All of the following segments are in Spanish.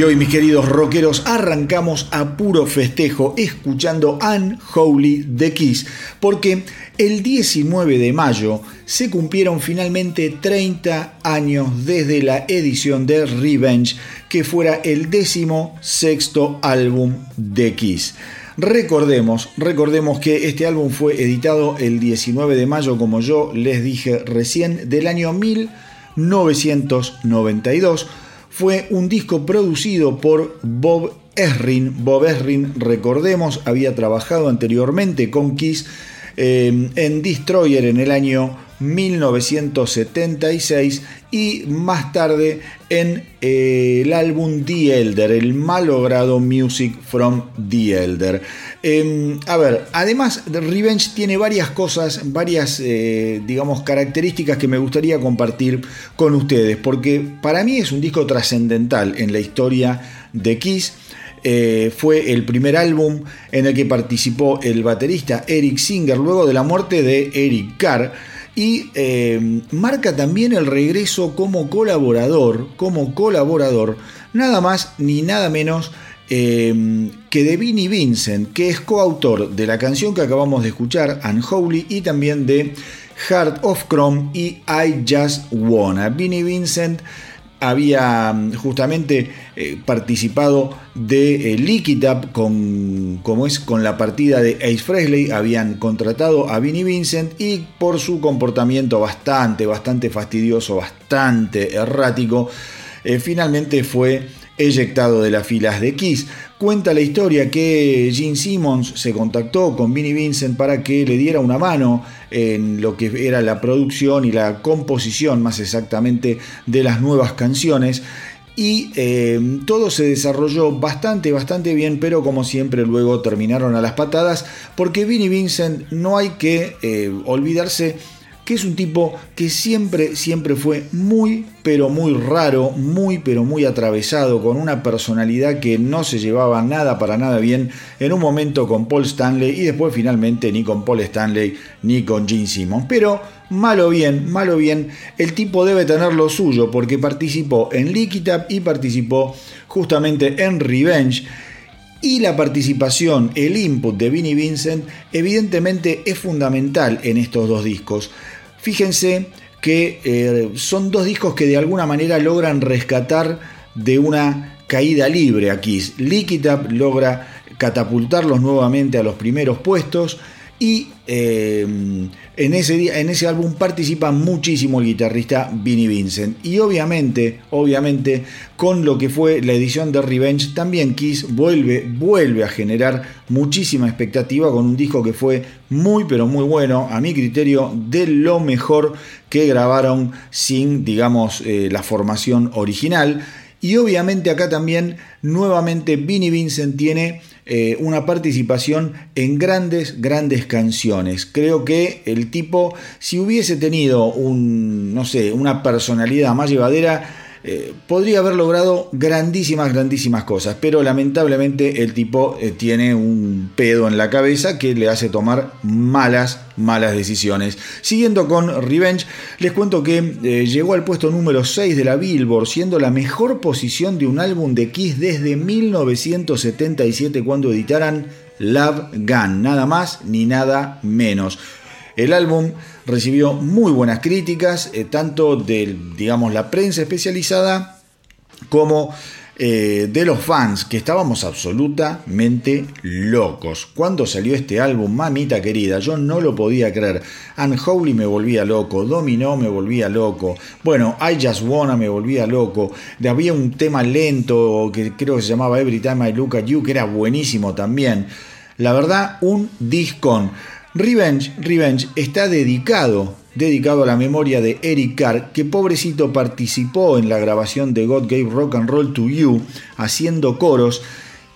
Y hoy, mis queridos rockeros, arrancamos a puro festejo escuchando Unholy The Kiss, porque el 19 de mayo se cumplieron finalmente 30 años desde la edición de Revenge, que fuera el décimo sexto álbum de Kiss. Recordemos, recordemos que este álbum fue editado el 19 de mayo, como yo les dije recién, del año 1992 fue un disco producido por Bob Esrin. Bob Esrin, recordemos, había trabajado anteriormente con Kiss eh, en Destroyer en el año 1976 y más tarde en eh, el álbum The Elder, el malogrado Music from The Elder. Em, a ver, además Revenge tiene varias cosas, varias, eh, digamos, características que me gustaría compartir con ustedes, porque para mí es un disco trascendental en la historia de Kiss. Eh, fue el primer álbum en el que participó el baterista Eric Singer luego de la muerte de Eric Carr y eh, marca también el regreso como colaborador, como colaborador, nada más ni nada menos eh, que de Vinnie Vincent, que es coautor de la canción que acabamos de escuchar, Unholy, y también de Heart of Chrome y I Just Wanna. Vinnie Vincent había mm, justamente eh, participado de eh, con, como es, con la partida de Ace Frehley, habían contratado a Vinnie Vincent y por su comportamiento bastante, bastante fastidioso, bastante errático, eh, finalmente fue eyectado de las filas de Kiss. Cuenta la historia que Gene Simmons se contactó con Vinnie Vincent para que le diera una mano en lo que era la producción y la composición más exactamente de las nuevas canciones y eh, todo se desarrolló bastante, bastante bien, pero como siempre luego terminaron a las patadas, porque Vinnie Vincent no hay que eh, olvidarse que es un tipo que siempre, siempre fue muy, pero muy raro, muy, pero muy atravesado, con una personalidad que no se llevaba nada para nada bien en un momento con Paul Stanley y después finalmente ni con Paul Stanley ni con Gene Simmons. Pero malo bien, malo bien, el tipo debe tener lo suyo porque participó en Lick y participó justamente en Revenge. Y la participación, el input de Vinnie Vincent, evidentemente es fundamental en estos dos discos. Fíjense que eh, son dos discos que de alguna manera logran rescatar de una caída libre aquí. Lick logra catapultarlos nuevamente a los primeros puestos y eh, en, ese, en ese álbum participa muchísimo el guitarrista Vinnie Vincent. Y obviamente, obviamente, con lo que fue la edición de Revenge, también Kiss vuelve, vuelve a generar muchísima expectativa con un disco que fue muy, pero muy bueno, a mi criterio, de lo mejor que grabaron sin, digamos, eh, la formación original. Y obviamente acá también, nuevamente, Vinnie Vincent tiene eh, una participación en grandes, grandes canciones. Creo que el tipo, si hubiese tenido un, no sé, una personalidad más llevadera, eh, podría haber logrado grandísimas, grandísimas cosas, pero lamentablemente el tipo eh, tiene un pedo en la cabeza que le hace tomar malas, malas decisiones. Siguiendo con Revenge, les cuento que eh, llegó al puesto número 6 de la Billboard, siendo la mejor posición de un álbum de Kiss desde 1977 cuando editaran Love Gun, nada más ni nada menos. El álbum recibió muy buenas críticas, eh, tanto de digamos, la prensa especializada como eh, de los fans, que estábamos absolutamente locos. Cuando salió este álbum, mamita querida, yo no lo podía creer. Unholy me volvía loco, Domino me volvía loco, bueno, I Just Wanna me volvía loco. Había un tema lento que creo que se llamaba Every Time I Look at You, que era buenísimo también. La verdad, un discón. Revenge, Revenge está dedicado, dedicado a la memoria de Eric Carr, que pobrecito participó en la grabación de God Gave Rock and Roll to You, haciendo coros,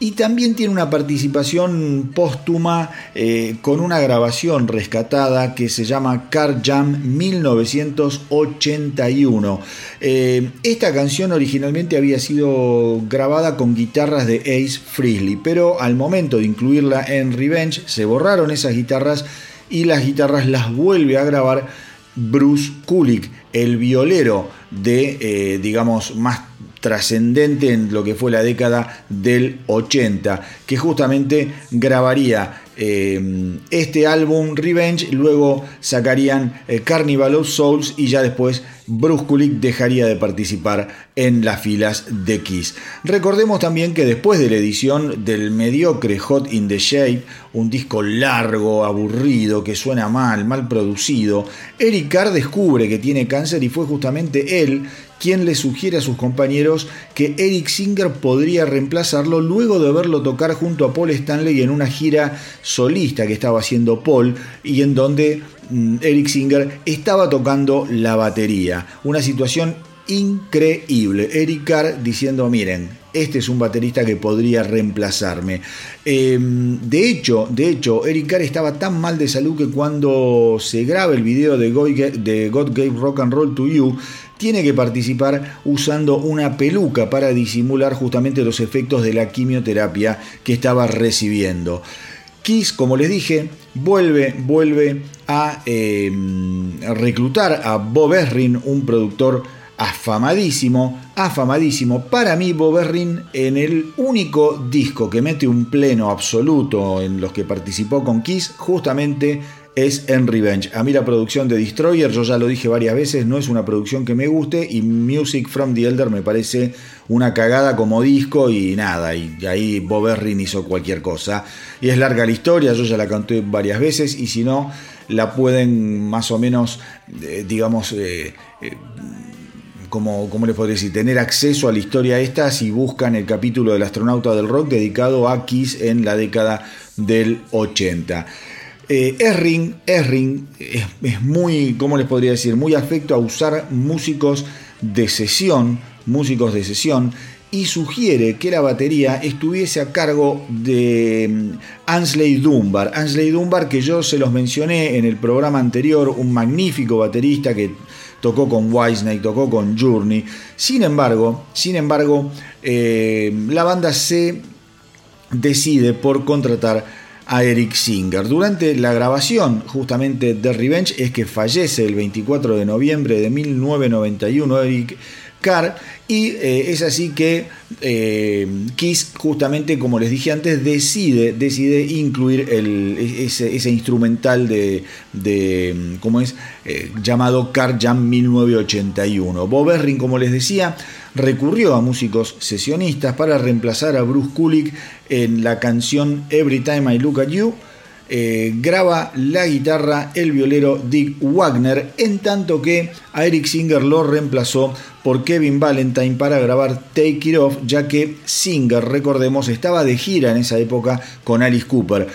y también tiene una participación póstuma eh, con una grabación rescatada que se llama Car Jam 1981. Eh, esta canción originalmente había sido grabada con guitarras de Ace Frehley, pero al momento de incluirla en Revenge se borraron esas guitarras y las guitarras las vuelve a grabar Bruce Kulick, el violero de, eh, digamos, más trascendente en lo que fue la década del 80, que justamente grabaría eh, este álbum Revenge, luego sacarían eh, Carnival of Souls y ya después Bruce Kulick dejaría de participar en las filas de Kiss. Recordemos también que después de la edición del mediocre Hot in the Shape, un disco largo, aburrido, que suena mal, mal producido, Eric Carr descubre que tiene cáncer y fue justamente él quien le sugiere a sus compañeros que Eric Singer podría reemplazarlo luego de verlo tocar junto a Paul Stanley en una gira solista que estaba haciendo Paul y en donde mm, Eric Singer estaba tocando la batería. Una situación increíble. Eric Carr diciendo, miren, este es un baterista que podría reemplazarme. Em, de hecho, de hecho, Eric Carr estaba tan mal de salud que cuando se graba el video de God Gave Rock and Roll to You, tiene que participar usando una peluca para disimular justamente los efectos de la quimioterapia que estaba recibiendo. Kiss, como les dije, vuelve, vuelve a em, reclutar a Bob Esrin, un productor afamadísimo, afamadísimo. Para mí, Bob Esrin, en el único disco que mete un pleno absoluto en los que participó con Kiss, justamente es en Revenge. A mí la producción de Destroyer, yo ya lo dije varias veces, no es una producción que me guste y Music from the Elder me parece una cagada como disco y nada, y, ahí Bob Errin hizo cualquier cosa. Y es larga la historia, yo ya la conté varias veces y si no, la pueden más o menos, eh, digamos, eh, eh, como, ¿cómo les podría decir? Tener acceso a la historia esta si buscan el capítulo del astronauta del rock dedicado a Kiss en la década del 80. Eh, Erring, es, muy, ¿cómo les podría decir? Muy afecto a usar músicos de sesión, músicos de sesión, y sugiere que la batería estuviese a cargo de mm, Ansley Dunbar. Ansley Dunbar, que yo se los mencioné en el programa anterior, un magnífico baterista que tocó con Whitesnake, tocó con Journey. Sin embargo, sin embargo, eh, la banda se decide por contratar a Eric Singer. Durante la grabación justamente de Revenge es que fallece el 24 de noviembre de 1991 Eric Y eh, es así que eh, Kiss justamente como les dije antes decide, decide incluir el, ese, instrumental de, de ¿cómo es? Eh, llamado Car Jam 1981. Bob Erring como les decía recurrió a músicos sesionistas para reemplazar a Bruce Kulick en la canción Every Time I Look at You. Eh, graba la guitarra el violero Dick Wagner, en tanto que a Eric Singer lo reemplazó por Kevin Valentine para grabar Take It Off, ya que Singer, recordemos, estaba de gira en esa época con Alice Cooper.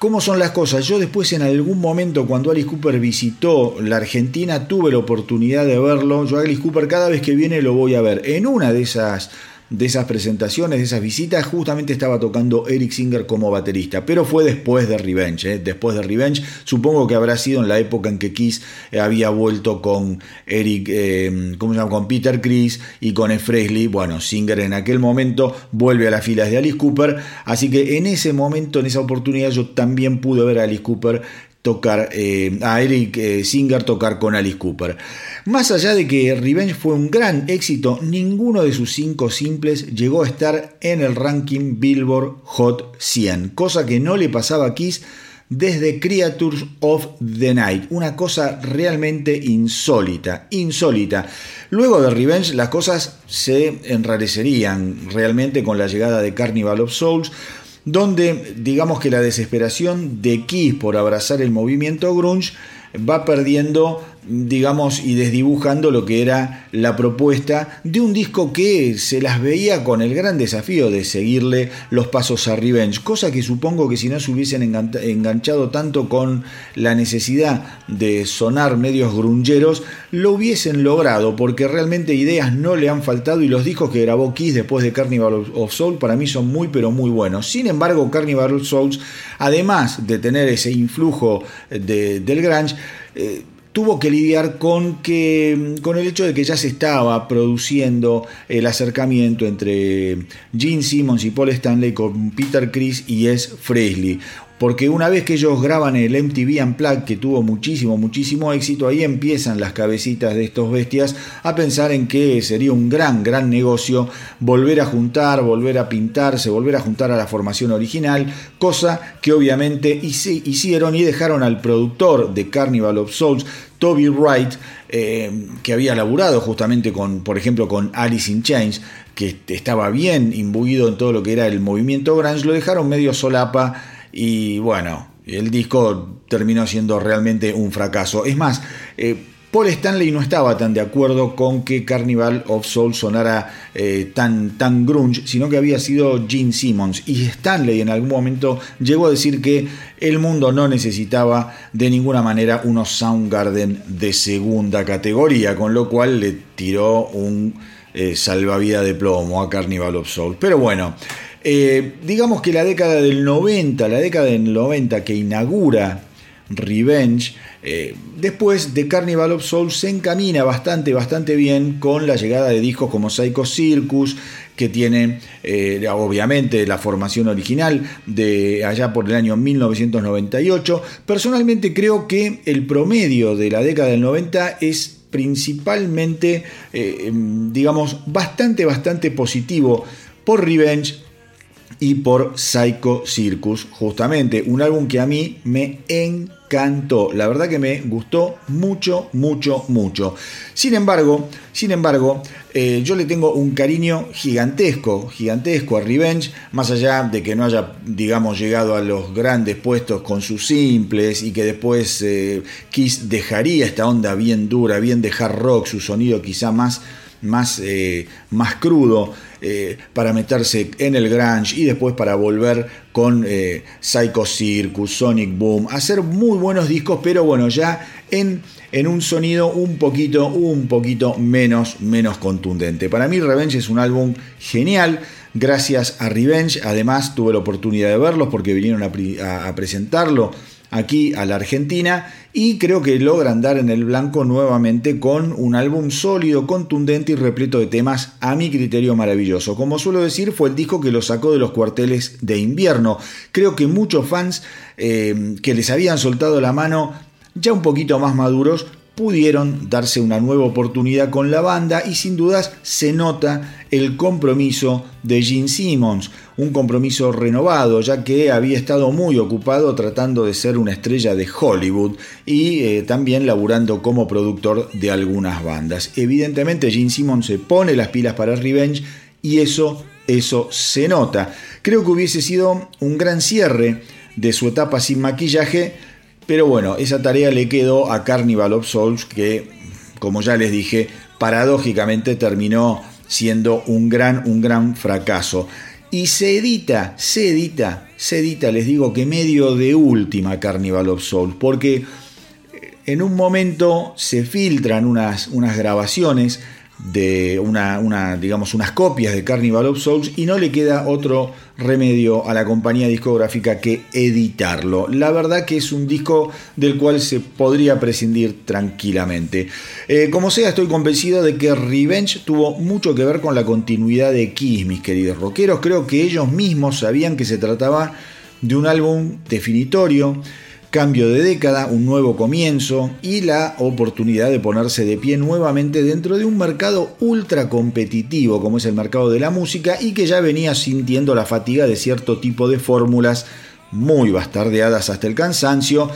¿Cómo son las cosas? Yo después en algún momento cuando Alice Cooper visitó la Argentina tuve la oportunidad de verlo. Yo a Alice Cooper cada vez que viene lo voy a ver. En una de esas de esas presentaciones, de esas visitas, justamente estaba tocando Eric Singer como baterista, pero fue después de Revenge, ¿eh? después de Revenge, supongo que habrá sido en la época en que Kiss eh, había vuelto con Eric, eh, ¿cómo se llama? Con Peter Chris y con E. Fresley, bueno, Singer en aquel momento vuelve a las filas de Alice Cooper, así que en ese momento, en esa oportunidad, yo también pude ver a Alice Cooper tocar, a Eric Singer tocar con Alice Cooper. Más allá de que Revenge fue un gran éxito, ninguno de sus cinco simples llegó a estar en el ranking Billboard Hot 100, cosa que no le pasaba a Kiss desde Creatures of the Night, una cosa realmente insólita, insólita. Luego de Revenge las cosas se enrarecerían realmente con la llegada de Carnival of Souls, donde digamos que la desesperación de Kiss por abrazar el movimiento grunge va perdiendo digamos, y desdibujando lo que era la propuesta de un disco que se las veía con el gran desafío de seguirle los pasos a Revenge, cosa que supongo que si no se hubiesen enganchado tanto con la necesidad de sonar medios grungeros, lo hubiesen logrado, porque realmente ideas no le han faltado y los discos que grabó Kiss después de Carnival of Soul para mí son muy pero muy buenos. Sin embargo, Carnival of Souls, además de tener ese influjo de, del grunge, eh, tuvo que lidiar con, que, con el hecho de que ya se estaba produciendo el acercamiento entre Gene Simmons y Paul Stanley con Peter Chris y Es Fresley porque una vez que ellos graban el MTV Unplugged, que tuvo muchísimo, muchísimo éxito, ahí empiezan las cabecitas de estos bestias a pensar en que sería un gran, gran negocio volver a juntar, volver a pintarse, volver a juntar a la formación original, cosa que obviamente hicieron y dejaron al productor de Carnival of Souls, Toby Wright, eh, que había laburado justamente con, por ejemplo, con Alice in Chains, que estaba bien imbuido en todo lo que era el movimiento grunge, lo dejaron medio solapa y bueno, el disco terminó siendo realmente un fracaso. Es más, eh, Paul Stanley no estaba tan de acuerdo con que Carnival of Soul sonara eh, tan, tan grunge, sino que había sido Gene Simmons. Y Stanley en algún momento llegó a decir que el mundo no necesitaba de ninguna manera unos Soundgarden de segunda categoría, con lo cual le tiró un eh, salvavidas de plomo a Carnival of Soul. Pero bueno. Eh, digamos que la década del 90, la década del 90 que inaugura Revenge, eh, después de Carnival of Souls se encamina bastante, bastante bien con la llegada de discos como Psycho Circus, que tiene eh, obviamente la formación original de allá por el año 1998. Personalmente creo que el promedio de la década del 90 es principalmente, digamos, bastante, bastante positivo por Revenge y por Psycho Circus, justamente un álbum que a mí me encantó. La verdad que me gustó mucho, mucho, mucho. Sin embargo, sin embargo, eh, yo le tengo un cariño gigantesco, gigantesco a Revenge, más allá de que no haya, digamos, llegado a los grandes puestos con sus simples y que después eh, Kiss dejaría esta onda bien dura, bien de hard rock, su sonido quizá más más, eh, más crudo eh, para meterse en el grunge y después para volver con eh, Psycho Circus, Sonic Boom, hacer muy buenos discos, pero bueno, ya en, en un sonido un poquito, un poquito menos, menos contundente. Para mí Revenge es un álbum genial. Gracias a Revenge, además tuve la oportunidad de verlos porque vinieron a presentarlo aquí a la Argentina y creo que logran dar en el blanco nuevamente con un álbum sólido, contundente y repleto de temas a mi criterio maravilloso. Como suelo decir, fue el disco que lo sacó de los cuarteles de invierno. Creo que muchos fans eh, que les habían soltado la mano ya un poquito más maduros pudieron darse una nueva oportunidad con la banda y sin dudas se nota el compromiso de Gene Simmons, un compromiso renovado ya que había estado muy ocupado tratando de ser una estrella de Hollywood y eh, también laburando como productor de algunas bandas. Evidentemente Gene Simmons se pone las pilas para Revenge y eso, eso se nota. Creo que hubiese sido un gran cierre de su etapa sin maquillaje pero bueno, esa tarea le quedó a Carnival of Souls que, como ya les dije, paradójicamente terminó siendo un gran, un gran fracaso. Y se edita, se edita, se edita, les digo que medio de última Carnival of Souls, porque en un momento se filtran unas, unas grabaciones de una, digamos, unas copias de Carnival of Souls y no le queda otro remedio a la compañía discográfica que editarlo. La verdad que es un disco del cual se podría prescindir tranquilamente. Eh, como sea, estoy convencido de que Revenge tuvo mucho que ver con la continuidad de Kiss, mis queridos rockeros. Creo que ellos mismos sabían que se trataba de un álbum definitorio cambio de década, un nuevo comienzo y la oportunidad de ponerse de pie nuevamente dentro de un mercado ultra competitivo como es el mercado de la música y que ya venía sintiendo la fatiga de cierto tipo de fórmulas muy bastardeadas hasta el cansancio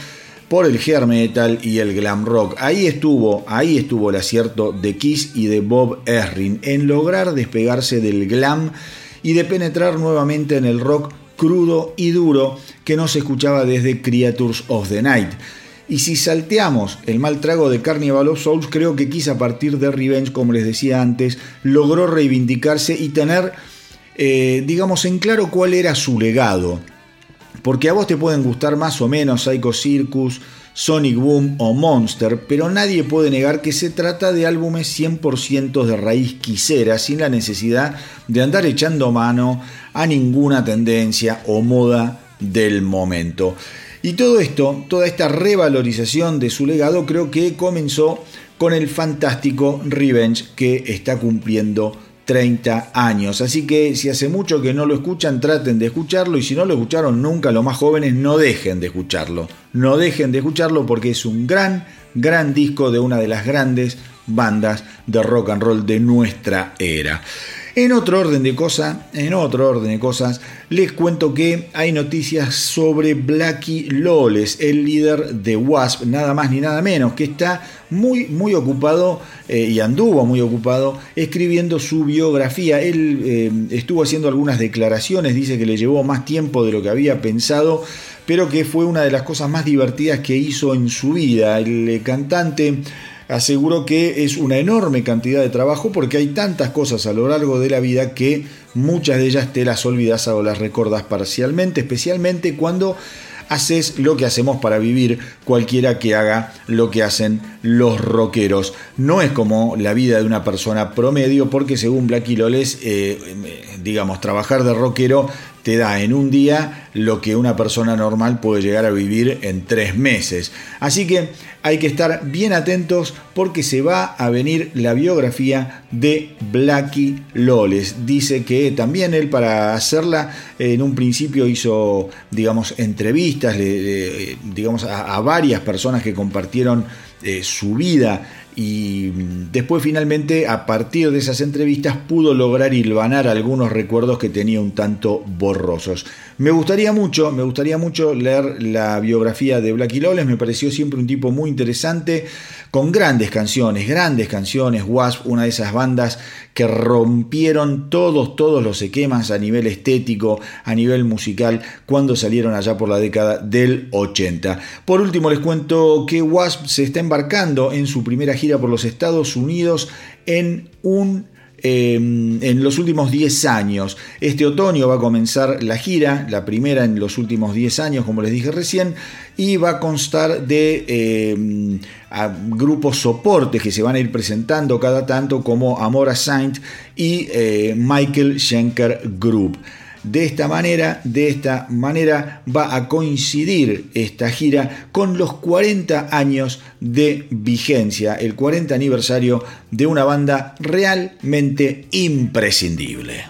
por el hair metal y el glam rock. Ahí estuvo, ahí estuvo el acierto de Kiss y de Bob Erring en lograr despegarse del glam y de penetrar nuevamente en el rock crudo y duro que no se escuchaba desde Creatures of the Night. Y si salteamos el mal trago de Carnival of Souls, creo que quizá a partir de Revenge, como les decía antes, logró reivindicarse y tener, eh, digamos, en claro cuál era su legado. Porque a vos te pueden gustar más o menos Psycho Circus, Sonic Boom o Monster, pero nadie puede negar que se trata de álbumes 100% de raíz quisera, sin la necesidad de andar echando mano a ninguna tendencia o moda del momento. Y todo esto, toda esta revalorización de su legado creo que comenzó con el fantástico Revenge que está cumpliendo 30 años. Así que si hace mucho que no lo escuchan, traten de escucharlo y si no lo escucharon nunca, los más jóvenes, no dejen de escucharlo. No dejen de escucharlo porque es un gran, gran disco de una de las grandes bandas de rock and roll de nuestra era. En otro orden de cosas, en otro orden de cosas, les cuento que hay noticias sobre Blackie Lawless, el líder de Wasp, nada más ni nada menos, que está muy, muy ocupado eh, y anduvo muy ocupado escribiendo su biografía. Él eh, estuvo haciendo algunas declaraciones, dice que le llevó más tiempo de lo que había pensado, pero que fue una de las cosas más divertidas que hizo en su vida. El cantante aseguró que es una enorme cantidad de trabajo porque hay tantas cosas a lo largo de la vida que muchas de ellas te las olvidas o las recordas parcialmente, especialmente cuando haces lo que hacemos para vivir, cualquiera que haga lo que hacen los rockeros. No es como la vida de una persona promedio, porque según Blacky Loles, eh, digamos, trabajar de rockero te da en un día lo que una persona normal puede llegar a vivir en tres meses. Así que hay que estar bien atentos porque se va a venir la biografía de Blackie Loles. Dice que también él para hacerla en un principio hizo, digamos, entrevistas, digamos, a varias personas que compartieron eh, su vida. Y después finalmente a partir de esas entrevistas pudo lograr hilvanar algunos recuerdos que tenía un tanto borrosos. Me gustaría mucho, me gustaría mucho leer la biografía de Blackie Lawless, me pareció siempre un tipo muy interesante, con grandes canciones, grandes canciones, Wasp, una de esas bandas que rompieron todos, todos los esquemas a nivel estético, a nivel musical, cuando salieron allá por la década del 80. Por último les cuento que Wasp se está embarcando en su primera gira por los Estados Unidos en un Em, en los últimos 10 años. Este otoño va a comenzar la gira, la primera en los últimos 10 años, como les dije recién, y va a constar de em, grupos soportes que se van a ir presentando cada tanto, como Amora Saint y eh, Michael Schenker Group. De esta manera, de esta manera va a coincidir esta gira con los 40 años de vigencia, el 40 aniversario de una banda realmente imprescindible.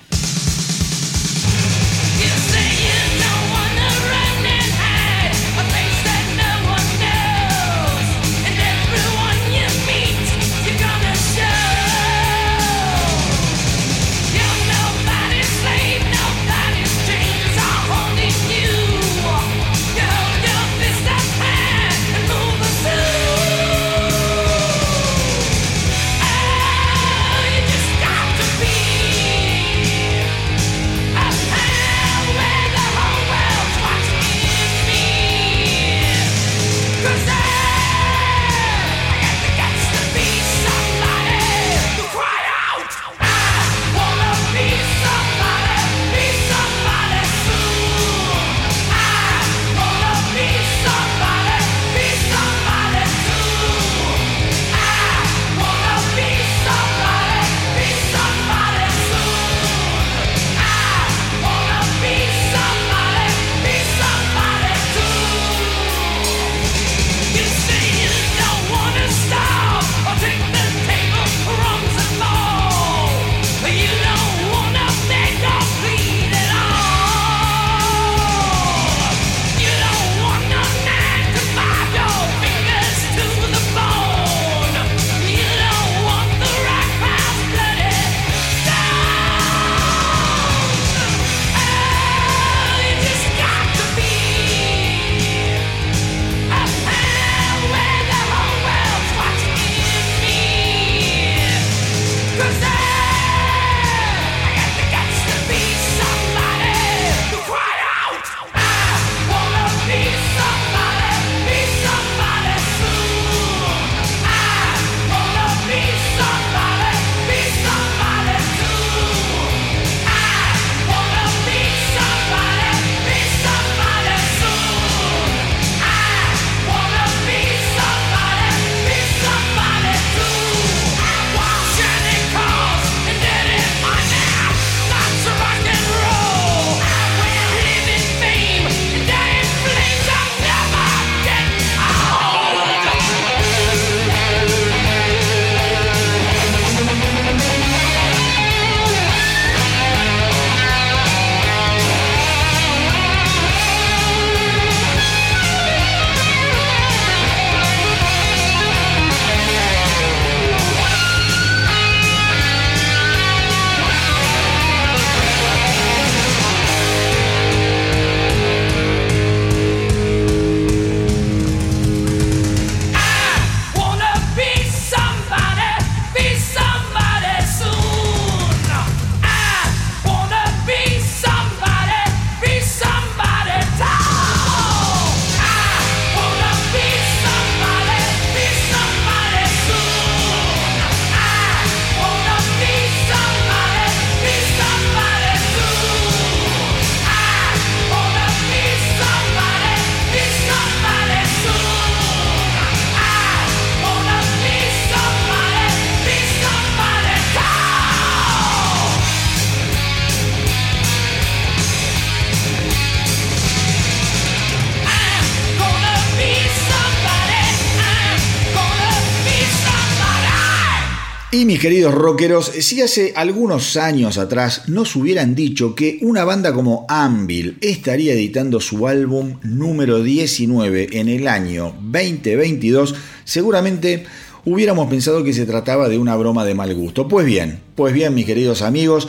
Queridos rockeros, si hace algunos años atrás nos hubieran dicho que una banda como Anvil estaría editando su álbum número 19 en el año 2022, seguramente hubiéramos pensado que se trataba de una broma de mal gusto. Pues bien, pues bien mis queridos amigos,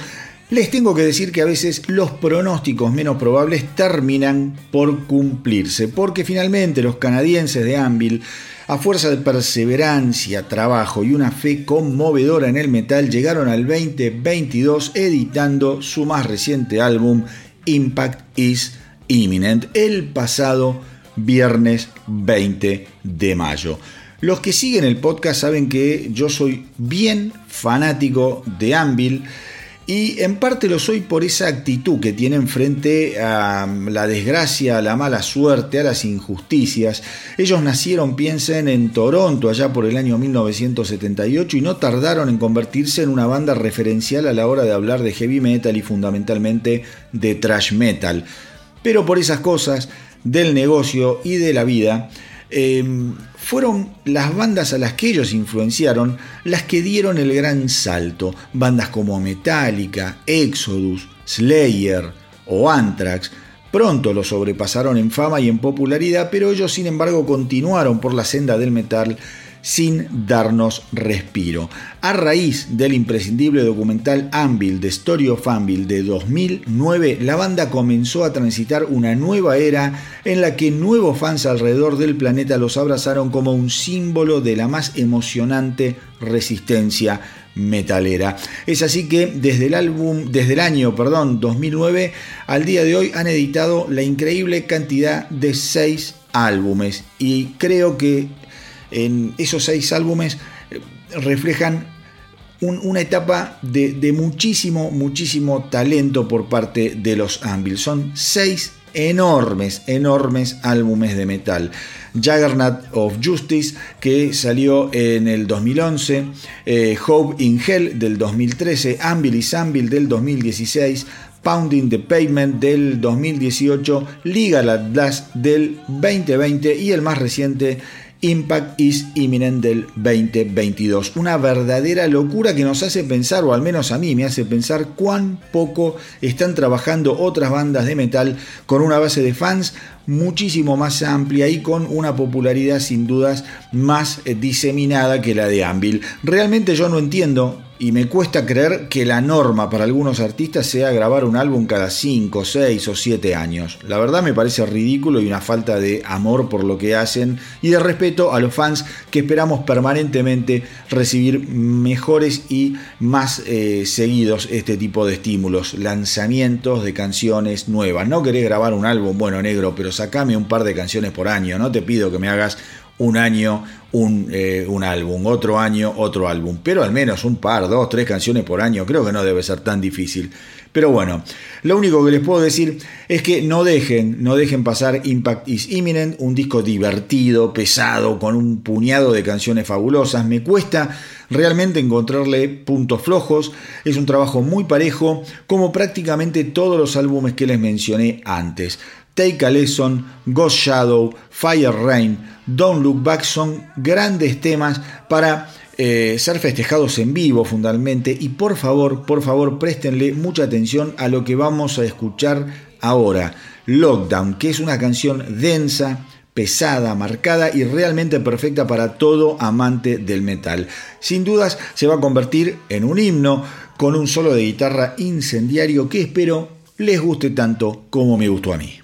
les tengo que decir que a veces los pronósticos menos probables terminan por cumplirse, porque finalmente los canadienses de Anvil a fuerza de perseverancia, trabajo y una fe conmovedora en el metal, llegaron al 2022 editando su más reciente álbum, Impact is Imminent, el pasado viernes 20 de mayo. Los que siguen el podcast saben que yo soy bien fanático de Anvil y en parte lo soy por esa actitud que tienen frente a la desgracia, a la mala suerte, a las injusticias. Ellos nacieron, piensen, en Toronto allá por el año 1978 y no tardaron en convertirse en una banda referencial a la hora de hablar de heavy metal y fundamentalmente de thrash metal. Pero por esas cosas del negocio y de la vida, Em, fueron las bandas a las que ellos influenciaron las que dieron el gran salto. Bandas como Metallica, Exodus, Slayer o Anthrax pronto lo sobrepasaron en fama y en popularidad, pero ellos sin embargo continuaron por la senda del metal sin darnos respiro. A raíz del imprescindible documental Anvil de Story of Anvil de 2009, la banda comenzó a transitar una nueva era en la que nuevos fans alrededor del planeta los abrazaron como un símbolo de la más emocionante resistencia metalera. Es así que desde el álbum, desde el año, perdón, 2009 al día de hoy han editado la increíble cantidad de seis álbumes y creo que en esos seis álbumes eh, reflejan una etapa de, muchísimo, muchísimo talento por parte de los Anvil. Son seis enormes, enormes álbumes de metal. Juggernaut of Justice, que salió en el 2011, eh, Hope in Hell del 2013, Anvil y Anvil del 2016, Pounding the Pavement del 2018, Legal at Last del 2020 y el más reciente Impact is Imminent del 2022. Una verdadera locura que nos hace pensar, o al menos a mí me hace pensar, cuán poco están trabajando otras bandas de metal con una base de fans muchísimo más amplia y con una popularidad sin dudas más diseminada que la de Anvil. Realmente yo no entiendo y me cuesta creer que la norma para algunos artistas sea grabar un álbum cada 5, 6 o 7 años. La verdad me parece ridículo y una falta de amor por lo que hacen y de respeto a los fans que esperamos permanentemente recibir mejores y más eh, seguidos este tipo de estímulos, lanzamientos de canciones nuevas. No querés grabar un álbum bueno negro, pero sacame un par de canciones por año, no te pido que me hagas un año eh, un, álbum, otro año otro álbum, pero al menos un par, dos, tres canciones por año, creo que no debe ser tan difícil. Pero bueno, lo único que les puedo decir es que no dejen, no dejen pasar Impact is Imminent, un disco divertido, pesado, con un puñado de canciones fabulosas. Me cuesta realmente encontrarle puntos flojos, es un trabajo muy parejo, como prácticamente todos los álbumes que les mencioné antes. Take a Lesson, Ghost Shadow, Fire Rain, Don't Look Back son grandes temas para eh, ser festejados en vivo fundamentalmente y por favor, por favor, préstenle mucha atención a lo que vamos a escuchar ahora. Lockdown, que es una canción densa, pesada, marcada y realmente perfecta para todo amante del metal. Sin dudas se va a convertir en un himno con un solo de guitarra incendiario que espero les guste tanto como me gustó a mí.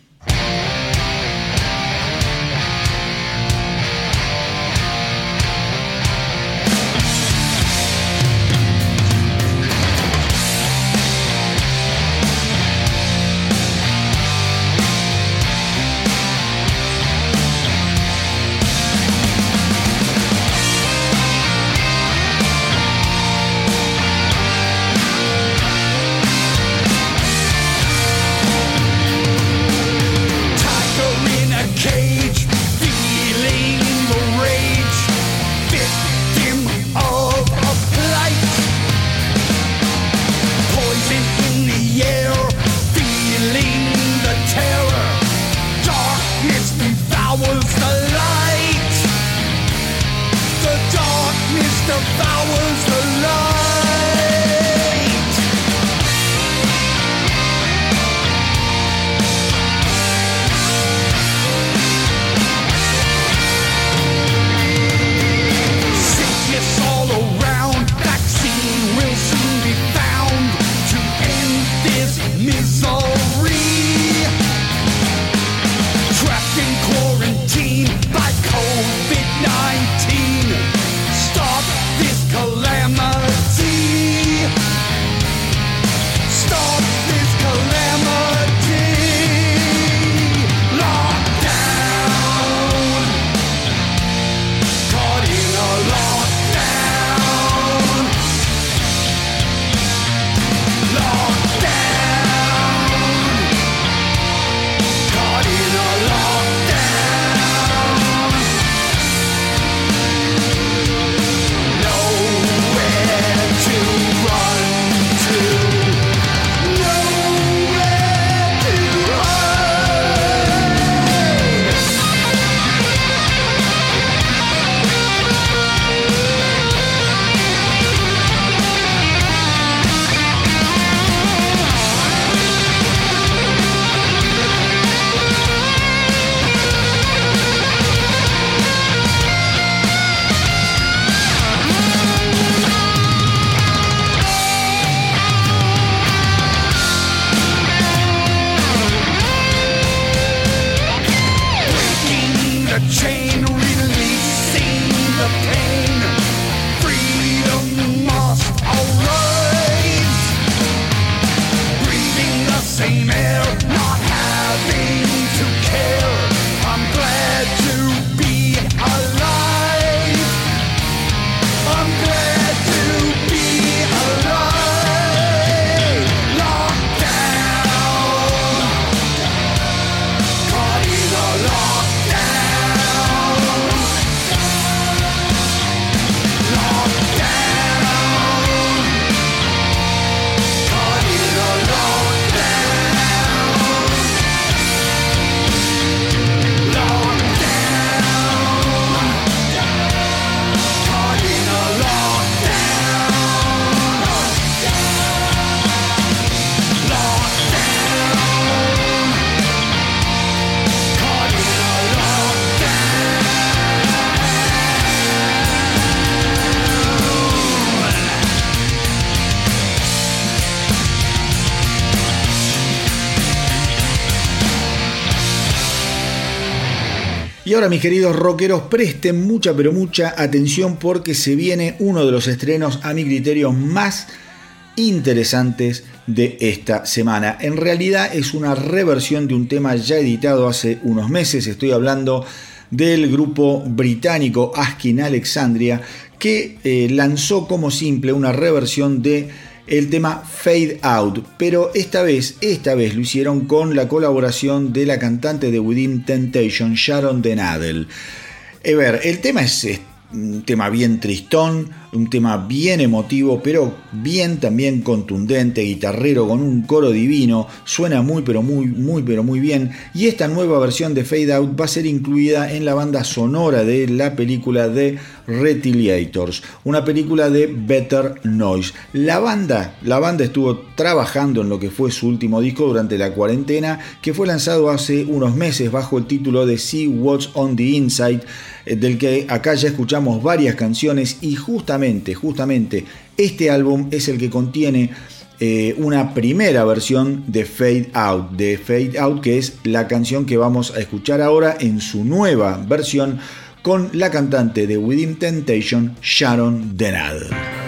Ahora mis queridos rockeros, presten mucha pero mucha atención porque se viene uno de los estrenos a mi criterio más interesantes de esta semana. En realidad es una reversión de un tema ya editado hace unos meses, estoy hablando del grupo británico Askin Alexandria que eh, lanzó como simple una reversión de el tema Fade Out, pero esta vez, esta vez lo hicieron con la colaboración de la cantante de Within Temptation, Sharon Denadel. A ver, el tema es un tema bien tristón, un tema bien emotivo, pero bien también contundente, guitarrero con un coro divino, suena muy pero muy muy pero muy bien y esta nueva versión de Fade Out va a ser incluida en la banda sonora de la película de Retaliators, una película de Better Noise. La banda, la banda estuvo trabajando en lo que fue su último disco durante la cuarentena, que fue lanzado hace unos meses bajo el título de See What's on the Inside, eh, del que acá ya escuchamos varias canciones y justamente, justamente este álbum es el que contiene eh, una primera versión de Fade Out, de Fade Out que es la canción que vamos a escuchar ahora en su nueva versión con la cantante de Within Temptation, Sharon Denad.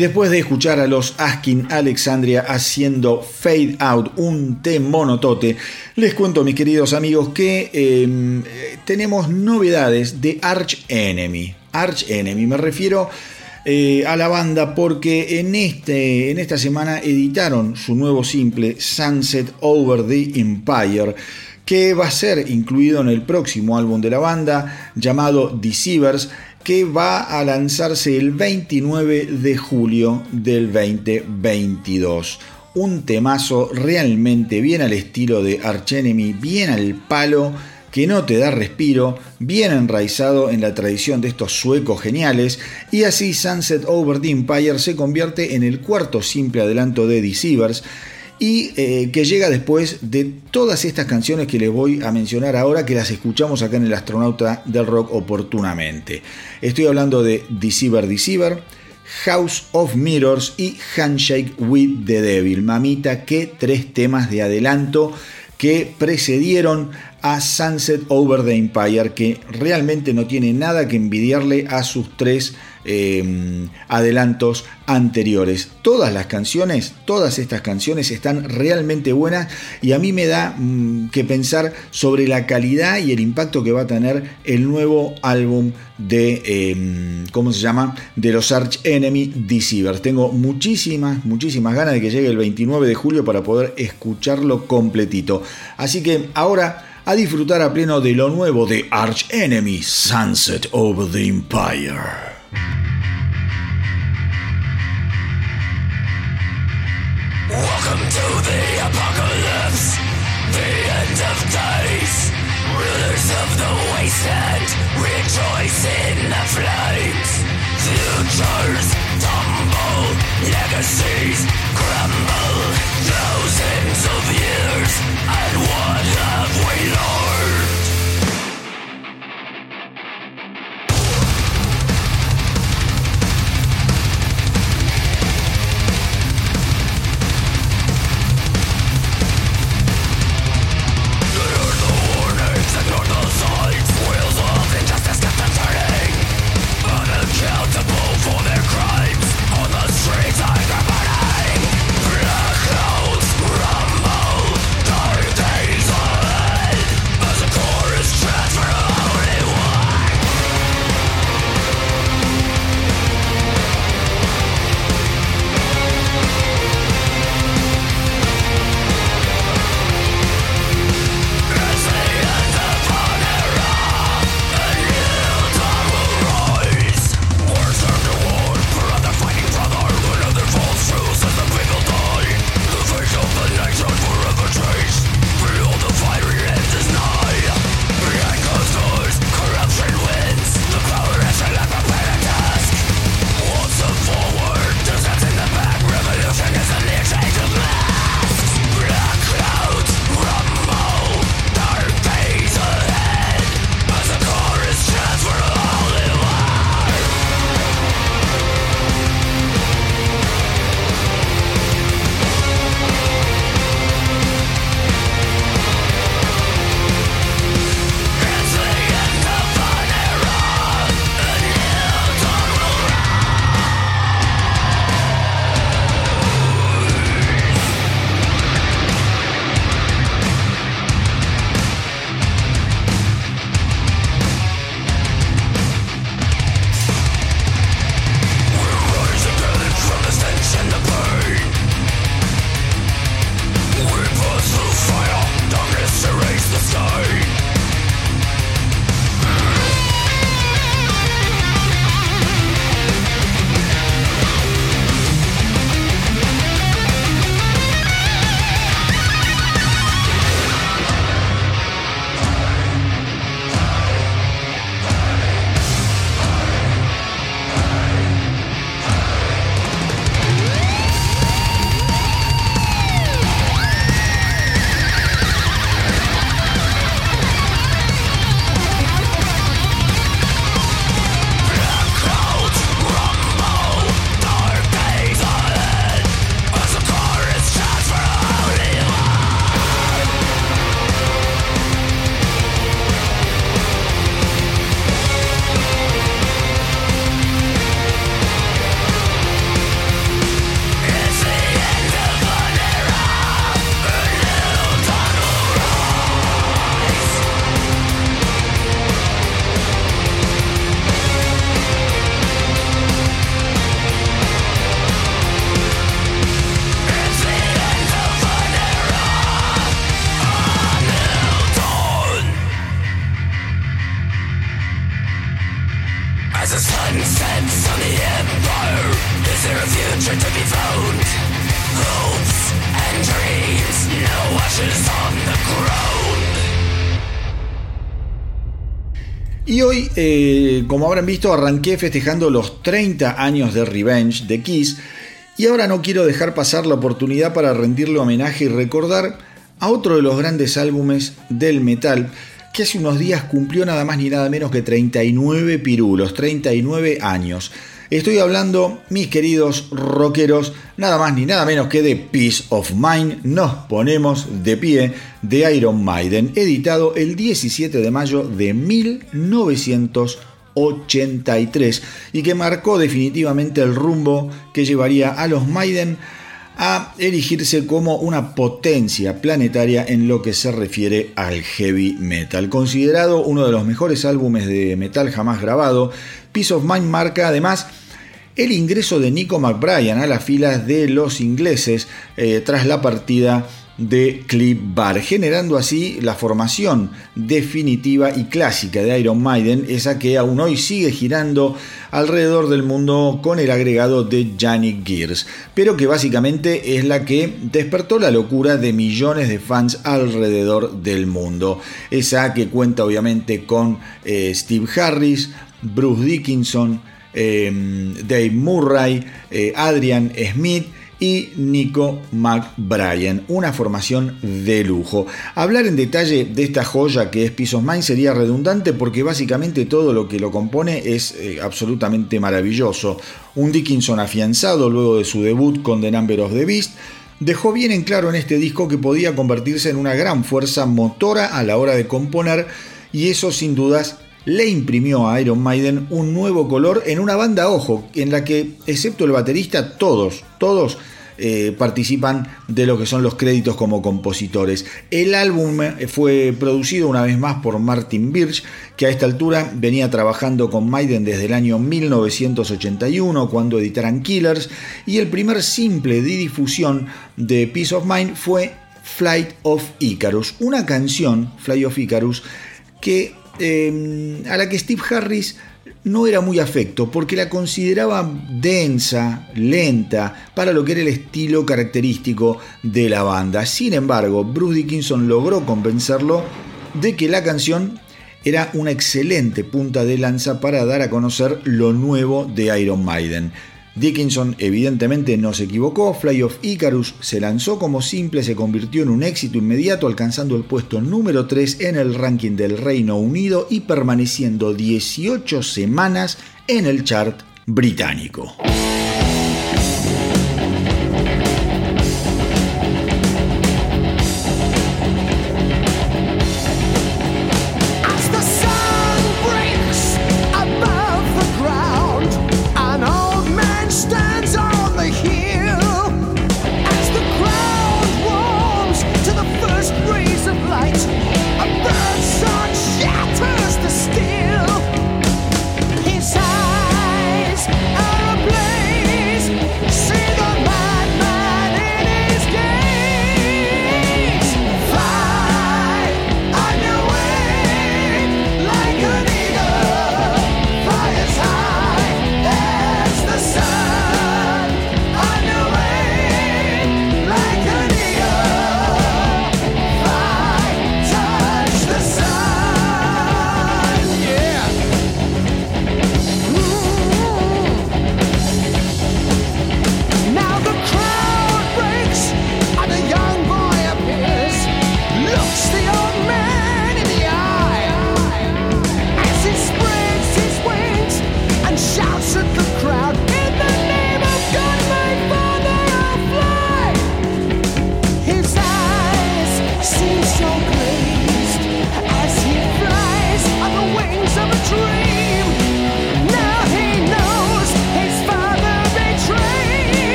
Después de escuchar a los Askin Alexandria haciendo Fade Out, un té monotote, les cuento, mis queridos amigos, que em, tenemos novedades de Arch Enemy. Arch Enemy, me refiero eh, a la banda porque en, este, en esta semana editaron su nuevo simple Sunset Over the Empire que va a ser incluido en el próximo álbum de la banda llamado Deceivers que va a lanzarse el 29 de julio del 2022. Un temazo realmente bien al estilo de Arch Enemy, bien al palo, que no te da respiro, bien enraizado en la tradición de estos suecos geniales, y así Sunset Over the Empire se convierte en el cuarto simple adelanto de Deceivers, y eh, que llega después de todas estas canciones que les voy a mencionar ahora, que las escuchamos acá en el Astronauta del Rock oportunamente. Estoy hablando de Deceiver Deceiver, House of Mirrors y Handshake with the Devil. Mamita, qué tres temas de adelanto que precedieron a Sunset Over the Empire, que realmente no tiene nada que envidiarle a sus tres eh, adelantos anteriores. Todas las canciones, todas estas canciones están realmente buenas y a mí me da mm, que pensar sobre la calidad y el impacto que va a tener el nuevo álbum de, em, ¿cómo se llama? De los Arch Enemy Deceivers. Tengo muchísimas, muchísimas ganas de que llegue el 29 de julio para poder escucharlo completito. Así que ahora a disfrutar a pleno de lo nuevo de Arch Enemy Sunset Over the Empire. Welcome to the apocalypse, the end of days. Rulers of the wasteland rejoice in the flames. Futures tumble, legacies crumble. Thousands of years, and what have we learned? Eh, como habrán visto, arranqué festejando los 30 años de Revenge de Kiss. Y ahora no quiero dejar pasar la oportunidad para rendirle homenaje y recordar a otro de los grandes álbumes del metal que hace unos días cumplió nada más ni nada menos que 39 pirulos, 39 años. Estoy hablando, mis queridos rockeros, nada más ni nada menos que de Peace of Mind. Nos ponemos de pie de Iron Maiden, editado el 17 de mayo de 1983 y que marcó definitivamente el rumbo que llevaría a los Maiden a erigirse como una potencia planetaria en lo que se refiere al heavy metal. Considerado uno de los mejores álbumes de metal jamás grabado, Peace of Mind marca además el ingreso de Nico McBrien a las filas de los ingleses eh, tras la partida de Cliff Bar, generando así la formación definitiva y clásica de Iron Maiden, esa que aún hoy sigue girando alrededor del mundo con el agregado de Yannick Gears, pero que básicamente es la que despertó la locura de millones de fans alrededor del mundo. Esa que cuenta obviamente con eh, Steve Harris, Bruce Dickinson, eh, Dave Murray, eh, Adrian Smith, y Nico McBrien, una formación de lujo. Hablar en detalle de esta joya que es Peace of Mind sería redundante porque básicamente todo lo que lo compone es eh, absolutamente maravilloso. Un Dickinson afianzado luego de su debut con The Number of the Beast, dejó bien en claro en este disco que podía convertirse en una gran fuerza motora a la hora de componer y eso sin dudas le imprimió a Iron Maiden un nuevo color en una banda, ojo, en la que, excepto el baterista, todos, todos eh, participan de lo que son los créditos como compositores. El álbum eh, fue producido una vez más por Martin Birch, que a esta altura venía trabajando con Maiden desde el año 1981, cuando editaran Killers, y el primer simple de difusión de Peace of Mind fue Flight of Icarus, una canción, Flight of Icarus, que eh, a la que Steve Harris no era muy afecto porque la consideraba densa, lenta, para lo que era el estilo característico de la banda. Sin embargo, Bruce Dickinson logró convencerlo de que la canción era una excelente punta de lanza para dar a conocer lo nuevo de Iron Maiden. Dickinson evidentemente no se equivocó, Fly of Icarus se lanzó como simple, se convirtió en un éxito inmediato alcanzando el puesto número 3 en el ranking del Reino Unido y permaneciendo 18 semanas en el chart británico.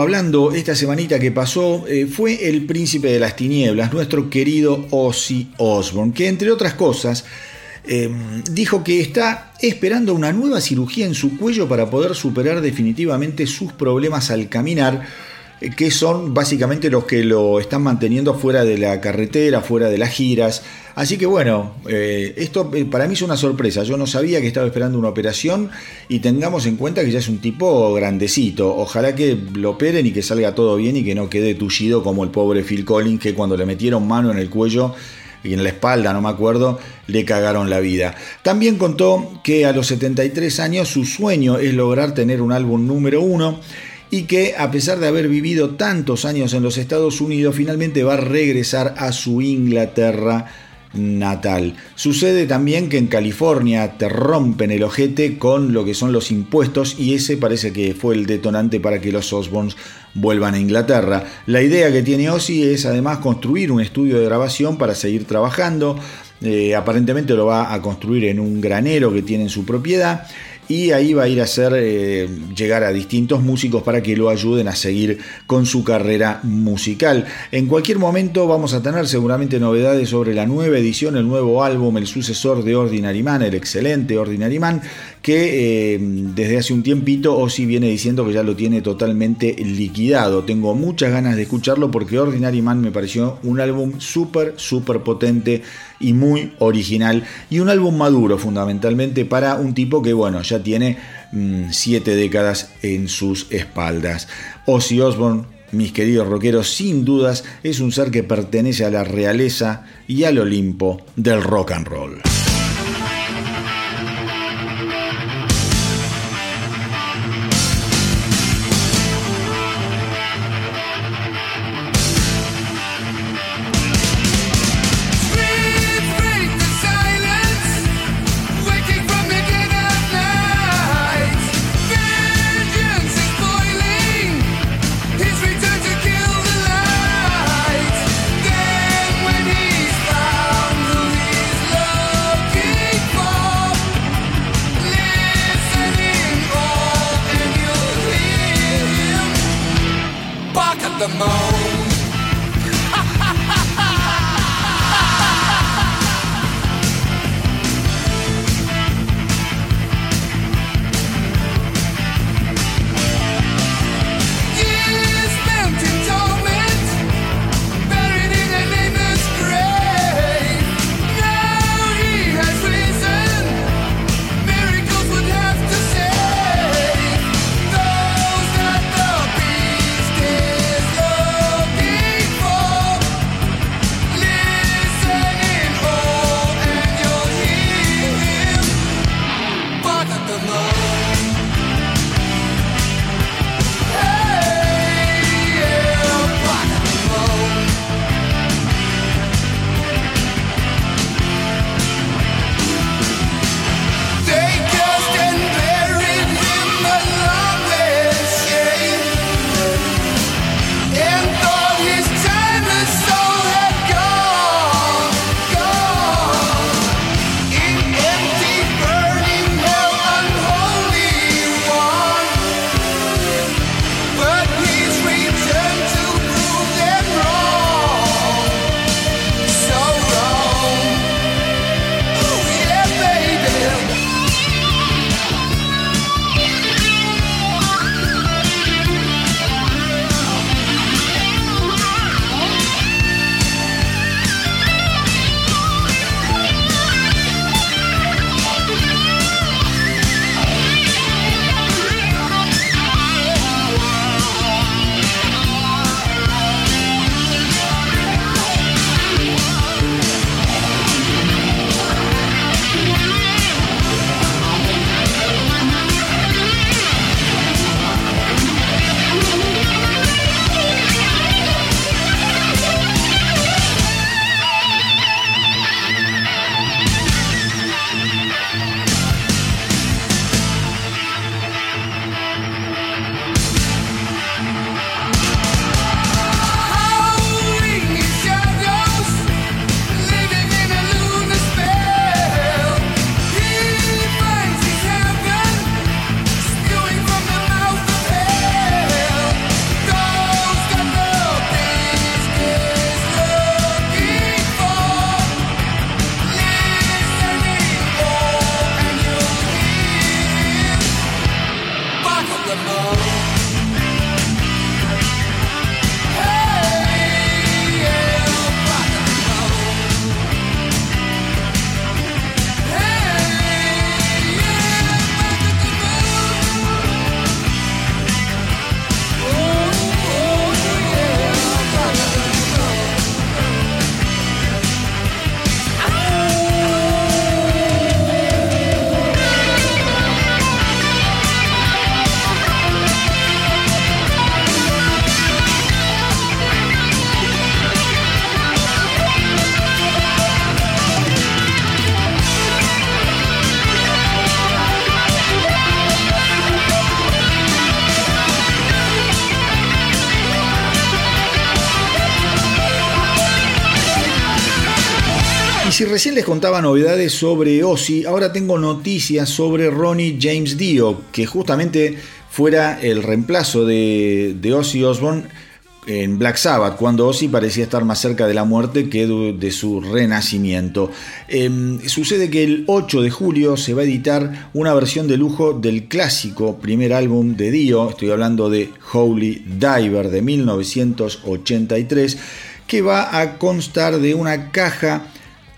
Hablando esta semanita que pasó eh, fue el príncipe de las tinieblas, nuestro querido Ozzy Osbourne, que entre otras cosas eh, dijo que está esperando una nueva cirugía en su cuello para poder superar definitivamente sus problemas al caminar que son básicamente los que lo están manteniendo fuera de la carretera, fuera de las giras. Así que bueno, eh, esto eh, para mí es una sorpresa. Yo no sabía que estaba esperando una operación y tengamos en cuenta que ya es un tipo grandecito. Ojalá que lo operen y que salga todo bien y que no quede tullido como el pobre Phil Collins que cuando le metieron mano en el cuello y en la espalda, no me acuerdo, le cagaron la vida. También contó que a los 73 años su sueño es lograr tener un álbum número uno y que a pesar de haber vivido tantos años en los Estados Unidos, finalmente va a regresar a su Inglaterra natal. Sucede también que en California te rompen el ojete con lo que son los impuestos y ese parece que fue el detonante para que los Osborns vuelvan a Inglaterra. La idea que tiene Ozzy es además construir un estudio de grabación para seguir trabajando. Eh, aparentemente lo va a construir en un granero que tiene en su propiedad y ahí va a ir a hacer eh, llegar a distintos músicos para que lo ayuden a seguir con su carrera musical. En cualquier momento vamos a tener seguramente novedades sobre la nueva edición, el nuevo álbum, el sucesor de Ordinary Man, el excelente Ordinary Man, que eh, desde hace un tiempito Ozzy viene diciendo que ya lo tiene totalmente liquidado. Tengo muchas ganas de escucharlo porque Ordinary Man me pareció un álbum súper, súper potente y muy original y un álbum maduro fundamentalmente para un tipo que bueno, ya tiene mm, siete décadas en sus espaldas. Ozzy Osbourne mis queridos rockeros, sin dudas es un ser que pertenece a la realeza y al Olimpo del rock and roll. Les contaba novedades sobre Ozzy, ahora tengo noticias sobre Ronnie James Dio, que justamente fuera el reemplazo de, de Ozzy Osbourne en Black Sabbath, cuando Ozzy parecía estar más cerca de la muerte que de su renacimiento. Eh, sucede que el 8 de julio se va a editar una versión de lujo del clásico primer álbum de Dio, estoy hablando de Holy Diver de 1983, que va a constar de una caja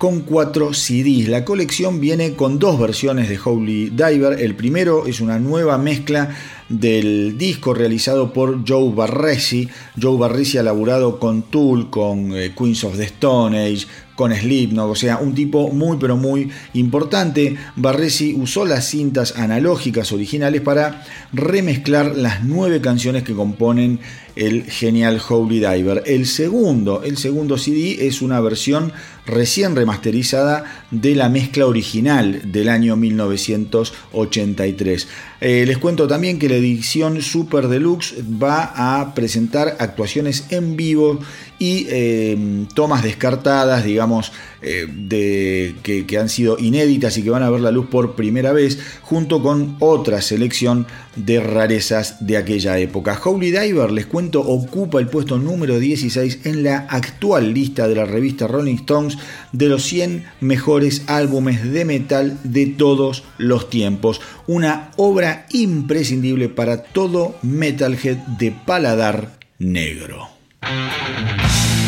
con cuatro CDs. La colección viene con dos versiones de Holy Diver. El primero es una nueva mezcla del disco realizado por Joe Barresi. Joe Barresi ha laburado con Tool, con eh, Queens of the Stone Age, con Slipknot, o sea, un tipo muy pero muy importante. Barresi usó las cintas analógicas originales para remezclar las nueve canciones que componen el genial Holy Diver. El segundo, el segundo CD es una versión recién remasterizada de la mezcla original del año 1983. Eh, les cuento también que la edición Super Deluxe va a presentar actuaciones en vivo y eh, tomas descartadas, digamos, eh, que, que, han sido inéditas y que van a ver la luz por primera vez, junto con otra selección de rarezas de aquella época. Holy Diver, les cuento, ocupa el puesto número 16 en la actual lista de la revista Rolling Stones de los 100 mejores álbumes de metal de todos los tiempos. Una obra imprescindible para todo metalhead de paladar negro. Música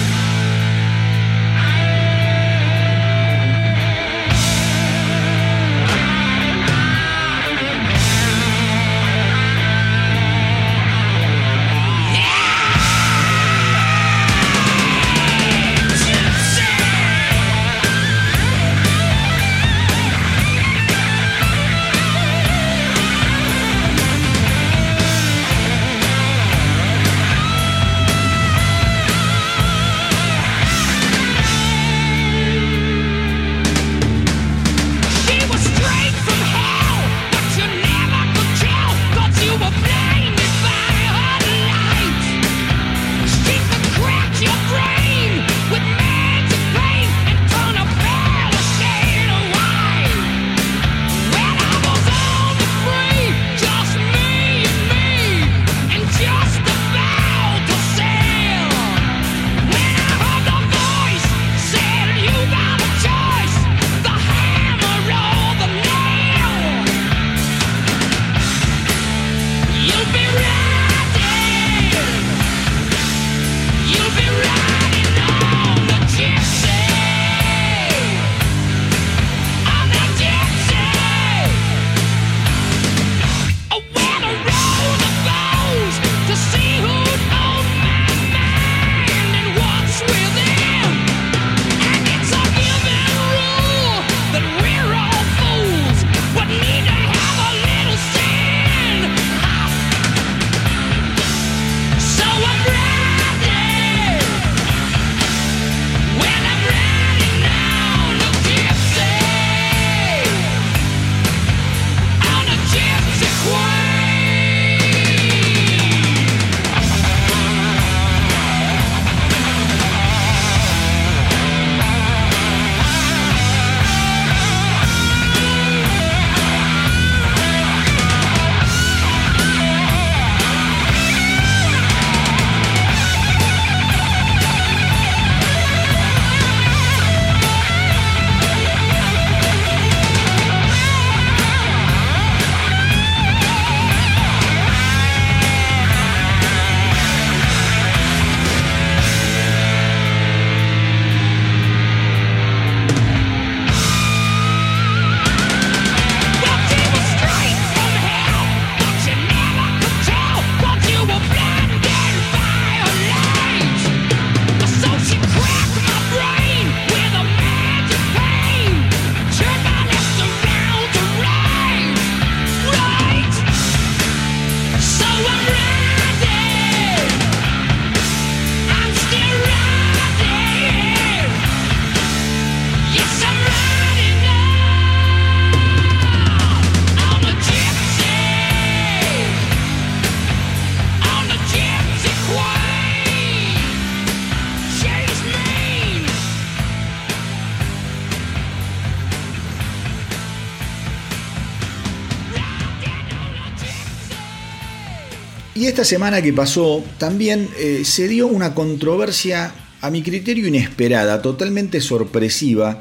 esta semana que pasó también eh, se dio una controversia a mi criterio inesperada, totalmente sorpresiva,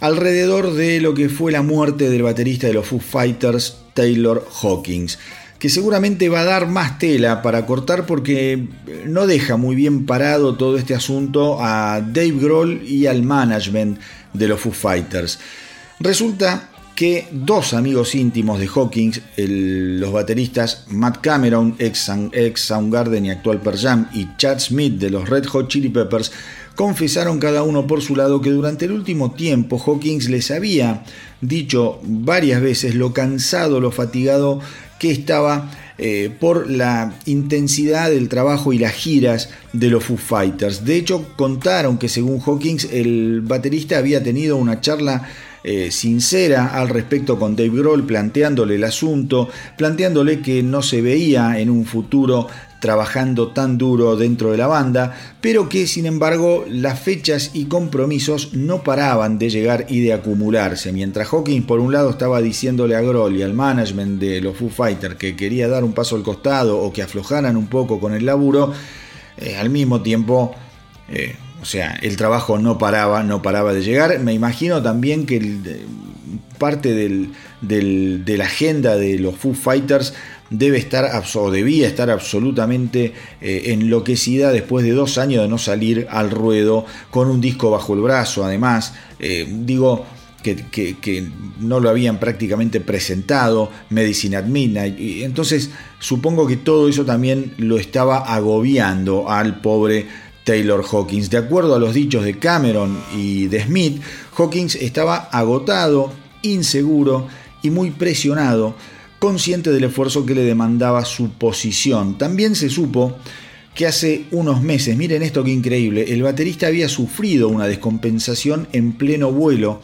alrededor de lo que fue la muerte del baterista de los Foo Fighters, Taylor Hawkins, que seguramente va a dar más tela para cortar porque no deja muy bien parado todo este asunto a Dave Grohl y al management de los Foo Fighters. Resulta que dos amigos íntimos de Hawkins, los bateristas Matt Cameron, ex, ex Soundgarden y actual Pearl Jam, y Chad Smith de los Red Hot Chili Peppers, confesaron cada uno por su lado que durante el último tiempo Hawkins les había dicho varias veces lo cansado, lo fatigado que estaba eh, por la intensidad del trabajo y las giras de los Foo Fighters. De hecho, contaron que según Hawkins, el baterista había tenido una charla eh, sincera al respecto con Dave Grohl, planteándole el asunto, planteándole que no se veía en un futuro trabajando tan duro dentro de la banda, pero que sin embargo las fechas y compromisos no paraban de llegar y de acumularse. Mientras Hawkins por un lado estaba diciéndole a Grohl y al management de los Foo Fighters que quería dar un paso al costado o que aflojaran un poco con el laburo, eh, al mismo tiempo eh, o sea, el trabajo no paraba, no paraba de llegar. Me imagino también que parte de la agenda de los Foo Fighters debe estar o debía estar absolutamente eh, enloquecida después de dos años de no salir al ruedo con un disco bajo el brazo. Además, eh, digo, que, no lo habían prácticamente presentado, Medicine at. Y entonces supongo que todo eso también lo estaba agobiando al pobre Taylor Hawkins. De acuerdo a los dichos de Cameron y de Smith, Hawkins estaba agotado, inseguro y muy presionado, consciente del esfuerzo que le demandaba su posición. También se supo que hace unos meses, miren esto que increíble, el baterista había sufrido una descompensación en pleno vuelo,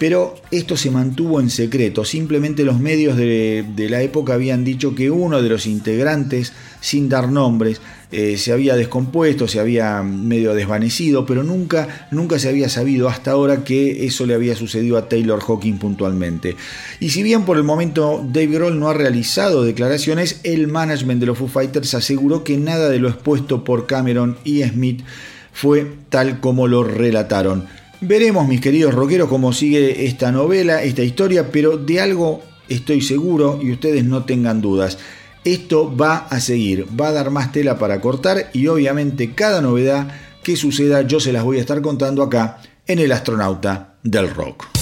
pero esto se mantuvo en secreto. Simplemente los medios de, la época habían dicho que uno de los integrantes, sin dar nombres, eh, se había descompuesto, se había medio desvanecido, pero nunca, nunca se había sabido hasta ahora que eso le había sucedido a Taylor Hawkins puntualmente. Y si bien por el momento Dave Grohl no ha realizado declaraciones, el management de los Foo Fighters aseguró que nada de lo expuesto por Cameron y Smith fue tal como lo relataron. Veremos, mis queridos rockeros, cómo sigue esta novela, esta historia, pero de algo estoy seguro y ustedes no tengan dudas. Esto va a seguir, va a dar más tela para cortar y obviamente cada novedad que suceda yo se las voy a estar contando acá en El Astronauta del Rock.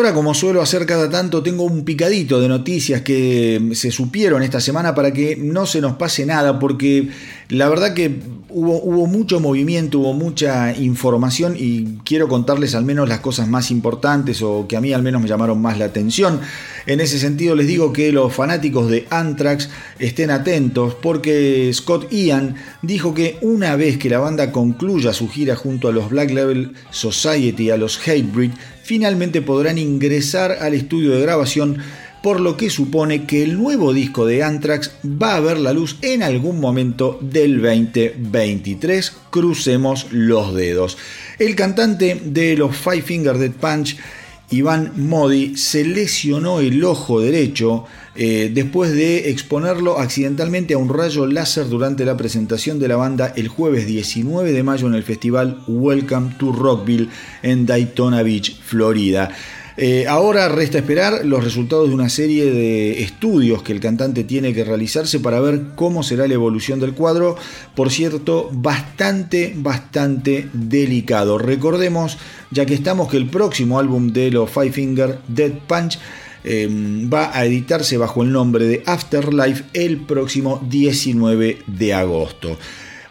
Ahora, como suelo hacer cada tanto, tengo un picadito de noticias que se supieron esta semana para que no se nos pase nada, porque la verdad que hubo, hubo mucho movimiento, hubo mucha información y quiero contarles al menos las cosas más importantes o que a mí al menos me llamaron más la atención. En ese sentido les digo que los fanáticos de Anthrax estén atentos porque Scott Ian dijo que una vez que la banda concluya su gira junto a los Black Level Society a los Hatebreed, finalmente podrán ingresar al estudio de grabación, por lo que supone que el nuevo disco de Anthrax va a ver la luz en algún momento del 2023. Crucemos los dedos. El cantante de los Five Finger Dead Punch, Iván Modi, se lesionó el ojo derecho eh, después de exponerlo accidentalmente a un rayo láser durante la presentación de la banda el jueves 19 de mayo en el festival Welcome to Rockville en Daytona Beach, Florida. Eh, ahora resta esperar los resultados de una serie de estudios que el cantante tiene que realizarse para ver cómo será la evolución del cuadro. Por cierto, bastante, bastante delicado. Recordemos, ya que estamos, que el próximo álbum de los Five Finger Dead Punch eh, va a editarse bajo el nombre de Afterlife el próximo 19 de agosto.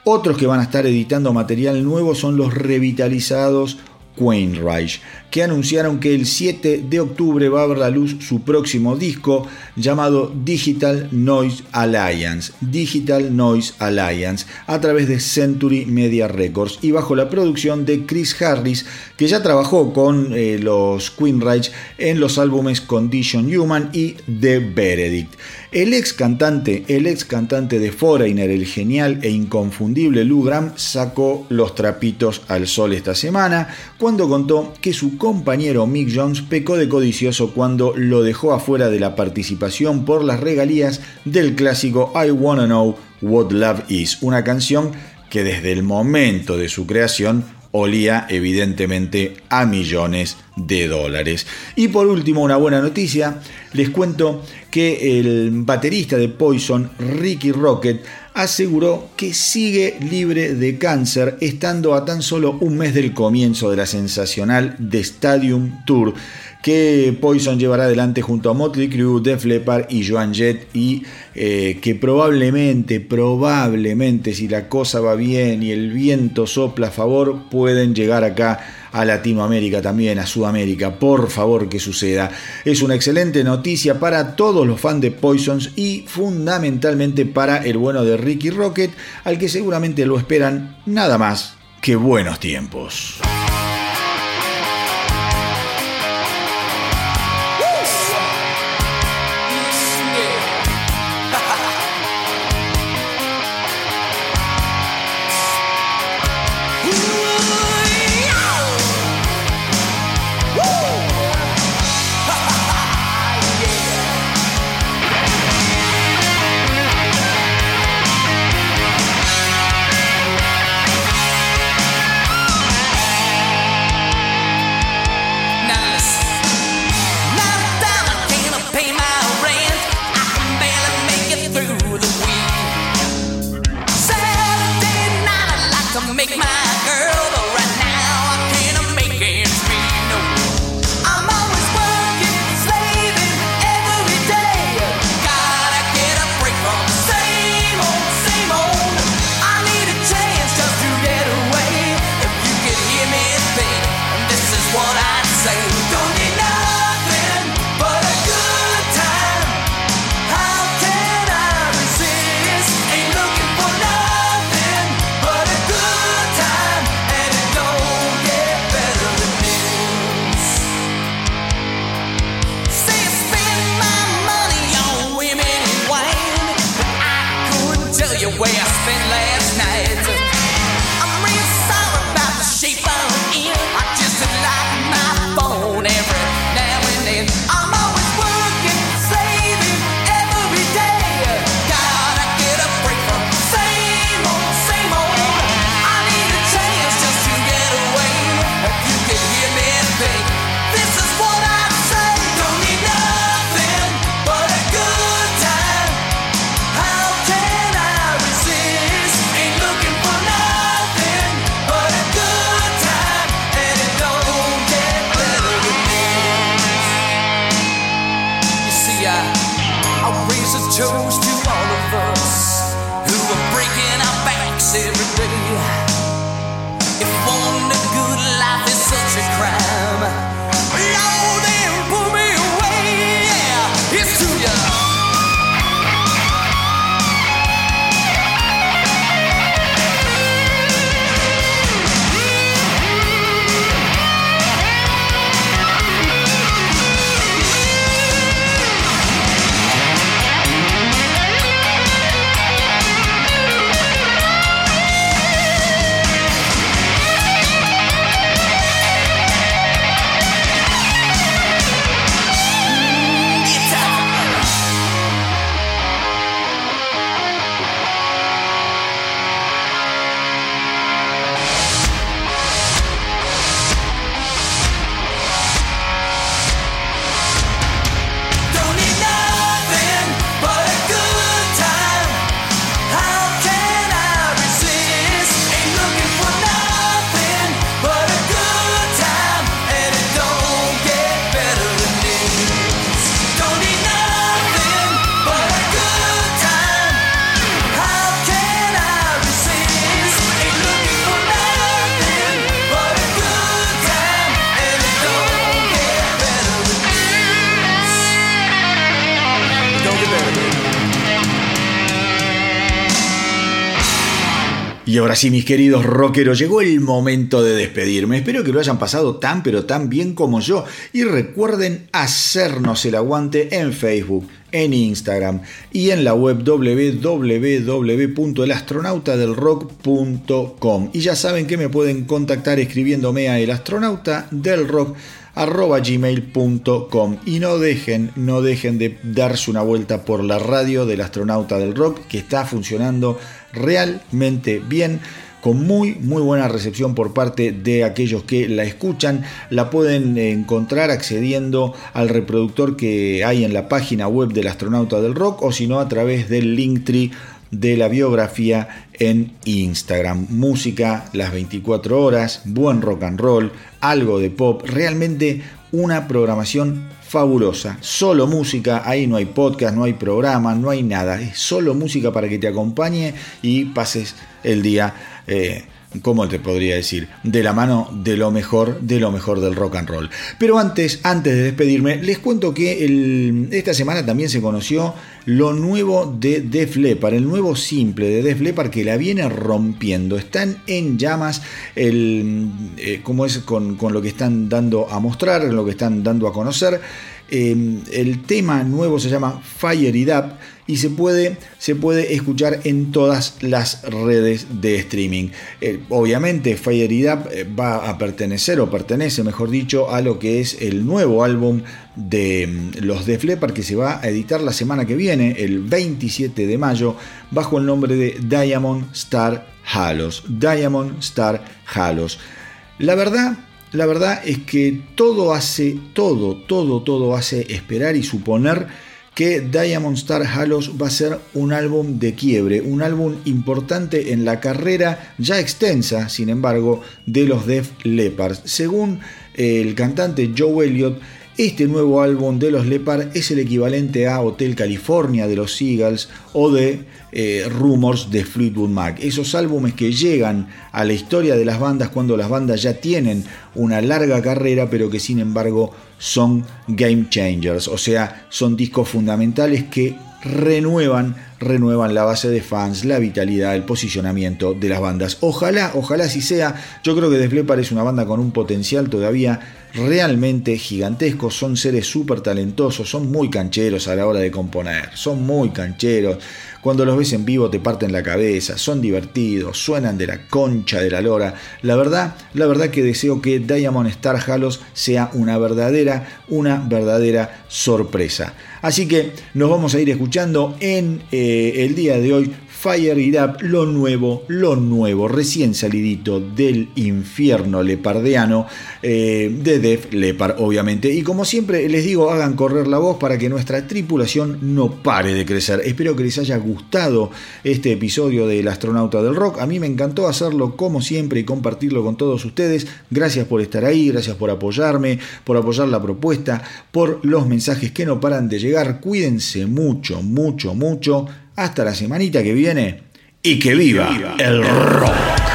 Otros que van a estar editando material nuevo son los revitalizados Quainreich, que anunciaron que el 7 de octubre va a ver la luz su próximo disco llamado Digital Noise Alliance, Digital Noise Alliance, a través de Century Media Records y bajo la producción de Chris Harris, que ya trabajó con eh, los Queenreich en los álbumes Condition Human y The Verdict. El ex cantante, el ex cantante de Foreigner, el genial e inconfundible Lou Graham, sacó los trapitos al sol esta semana cuando contó que su compañero Mick Jones pecó de codicioso cuando lo dejó afuera de la participación por las regalías del clásico I Wanna Know What Love Is, una canción que desde el momento de su creación olía evidentemente a millones de dólares. Y por último, una buena noticia, les cuento que el baterista de Poison, Ricky Rocket, aseguró que sigue libre de cáncer, estando a tan solo un mes del comienzo de la sensacional The Stadium Tour que Poison llevará adelante junto a Motley Crue, Def Leppard y Joan Jett y eh, que probablemente, probablemente si la cosa va bien y el viento sopla a favor, pueden llegar acá a Latinoamérica también, a Sudamérica. Por favor que suceda. Es una excelente noticia para todos los fans de Poisons y fundamentalmente para el bueno de Ricky Rocket, al que seguramente lo esperan nada más que buenos tiempos. Y mis queridos rockeros, llegó el momento de despedirme. Espero que lo hayan pasado tan pero tan bien como yo. Y recuerden hacernos el aguante en Facebook, en Instagram y en la web www.elastronautadelrock.com. Y ya saben que me pueden contactar escribiéndome a elastronautadelrock.gmail.com y no dejen, no dejen de darse una vuelta por la radio del astronauta del rock que está funcionando realmente bien con muy muy buena recepción por parte de aquellos que la escuchan. La pueden encontrar accediendo al reproductor que hay en la página web del astronauta del rock o si no a través del Linktree de la biografía en Instagram. Música las 24 horas, buen rock and roll, algo de pop, realmente una programación fabulosa. Solo música, ahí no hay podcast, no hay programa, no hay nada. Es solo música para que te acompañe y pases el día. Eh, ¿cómo te podría decir? De la mano de lo mejor, de lo mejor del rock and roll. Pero antes, antes de despedirme, les cuento que esta semana también se conoció lo nuevo de Def Leppard, el nuevo simple de Def Leppard que la viene rompiendo. Están en llamas, el, eh, como es con, con, lo que están dando a mostrar, lo que están dando a conocer. Eh, el tema nuevo se llama Fire It Up y se puede, se puede escuchar en todas las redes de streaming. Eh, obviamente Fire It Up eh, va a pertenecer o pertenece, mejor dicho, a lo que es el nuevo álbum de mm, los Def Leppard que se va a editar la semana que viene, el 27 de mayo, bajo el nombre de Diamond Star Halos. Diamond Star Halos. La verdad, la verdad es que todo hace, todo, todo, todo hace esperar y suponer que Diamond Star Halos va a ser un álbum de quiebre, un álbum importante en la carrera ya extensa, sin embargo, de los Def Leppard. Según el cantante Joe Elliott, este nuevo álbum de los Leppard es el equivalente a Hotel California de los Eagles o de eh, Rumors de Fleetwood Mac. Esos álbumes que llegan a la historia de las bandas cuando las bandas ya tienen una larga carrera pero que sin embargo son game changers, o sea, son discos fundamentales que renuevan, renuevan la base de fans, la vitalidad, el posicionamiento de las bandas. Ojalá, ojalá así sea. Yo creo que Leppard es una banda con un potencial todavía realmente gigantesco. Son seres súper talentosos, son muy cancheros a la hora de componer, son muy cancheros. Cuando los ves en vivo te parten la cabeza, son divertidos, suenan de la concha de la lora. La verdad, la verdad que deseo que Diamond Star Halos sea una verdadera, una verdadera sorpresa. Así que nos vamos a ir escuchando en eh, el día de hoy Fire It Up, lo nuevo, lo nuevo, recién salidito del infierno lepardeano eh, de Def Lepard, obviamente. Y como siempre les digo, hagan correr la voz para que nuestra tripulación no pare de crecer. Espero que les haya gustado este episodio del astronauta del rock. A mí me encantó hacerlo como siempre y compartirlo con todos ustedes. Gracias por estar ahí, gracias por apoyarme, por apoyar la propuesta, por los mensajes que no paran de llegar. Cuídense mucho, mucho, mucho hasta la semanita que viene y que viva, el rock.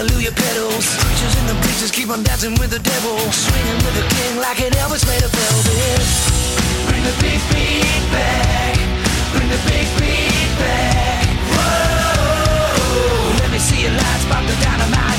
Hallelujah pedals. Preachers in the bleachers keep on dancing with the devil. Swinging with the king like an Elvis made of velvet. Bring the big beat back. Bring the big beat back. Whoa. Let me see your lights pop the dynamite.